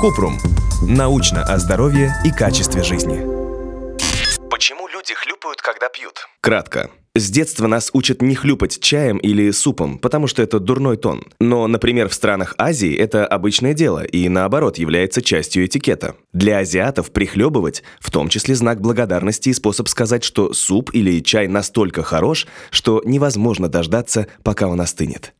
Купрум. Научно о здоровье и качестве жизни. Почему люди хлюпают, когда пьют? Кратко. С детства нас учат не хлюпать чаем или супом, потому что это дурной тон. Но, например, в странах Азии это обычное дело и, наоборот, является частью этикета. Для азиатов прихлебывать в том числе знак благодарности и способ сказать, что суп или чай настолько хорош, что невозможно дождаться, пока он остынет.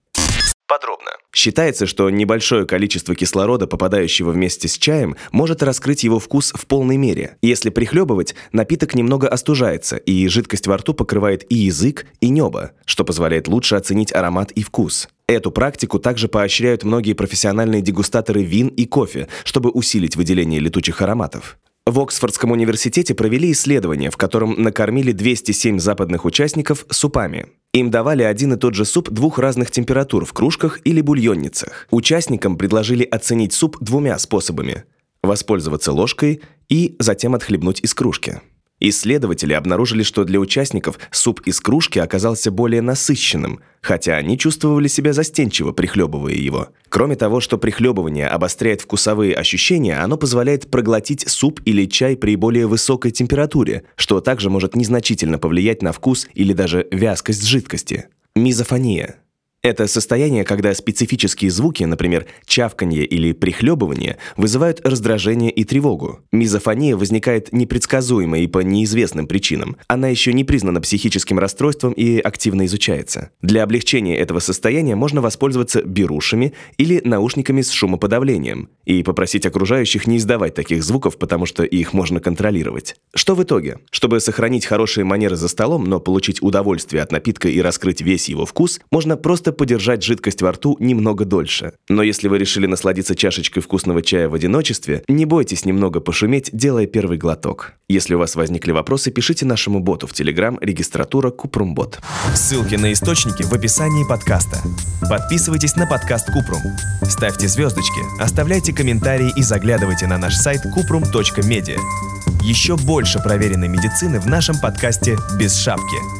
Считается, что небольшое количество кислорода, попадающего вместе с чаем, может раскрыть его вкус в полной мере. Если прихлебывать, напиток немного остужается, и жидкость во рту покрывает и язык, и небо, что позволяет лучше оценить аромат и вкус. Эту практику также поощряют многие профессиональные дегустаторы вин и кофе, чтобы усилить выделение летучих ароматов. В Оксфордском университете провели исследование, в котором накормили 207 западных участников супами. Им давали один и тот же суп двух разных температур в кружках или бульонницах. Участникам предложили оценить суп двумя способами – воспользоваться ложкой и затем отхлебнуть из кружки. Исследователи обнаружили, что для участников суп из кружки оказался более насыщенным, хотя они чувствовали себя застенчиво, прихлебывая его. Кроме того, что прихлебывание обостряет вкусовые ощущения, оно позволяет проглотить суп или чай при более высокой температуре, что также может незначительно повлиять на вкус или даже вязкость жидкости. Мизофония – это состояние, когда специфические звуки, например, чавканье или прихлебывание, вызывают раздражение и тревогу. Мизофония возникает непредсказуемо и по неизвестным причинам. Она еще не признана психическим расстройством и активно изучается. Для облегчения этого состояния можно воспользоваться берушами или наушниками с шумоподавлением и попросить окружающих не издавать таких звуков, потому что их можно контролировать. Что в итоге? Чтобы сохранить хорошие манеры за столом, но получить удовольствие от напитка и раскрыть весь его вкус, можно просто подержать жидкость во рту немного дольше. Но если вы решили насладиться чашечкой вкусного чая в одиночестве, не бойтесь немного пошуметь, делая первый глоток. Если у вас возникли вопросы, пишите нашему боту в Telegram регистратура Купрумбот. Ссылки на источники в описании подкаста. Подписывайтесь на подкаст Купрум. Ставьте звездочки, оставляйте комментарии и заглядывайте на наш сайт kuprum.media. Еще больше проверенной медицины в нашем подкасте «Без шапки».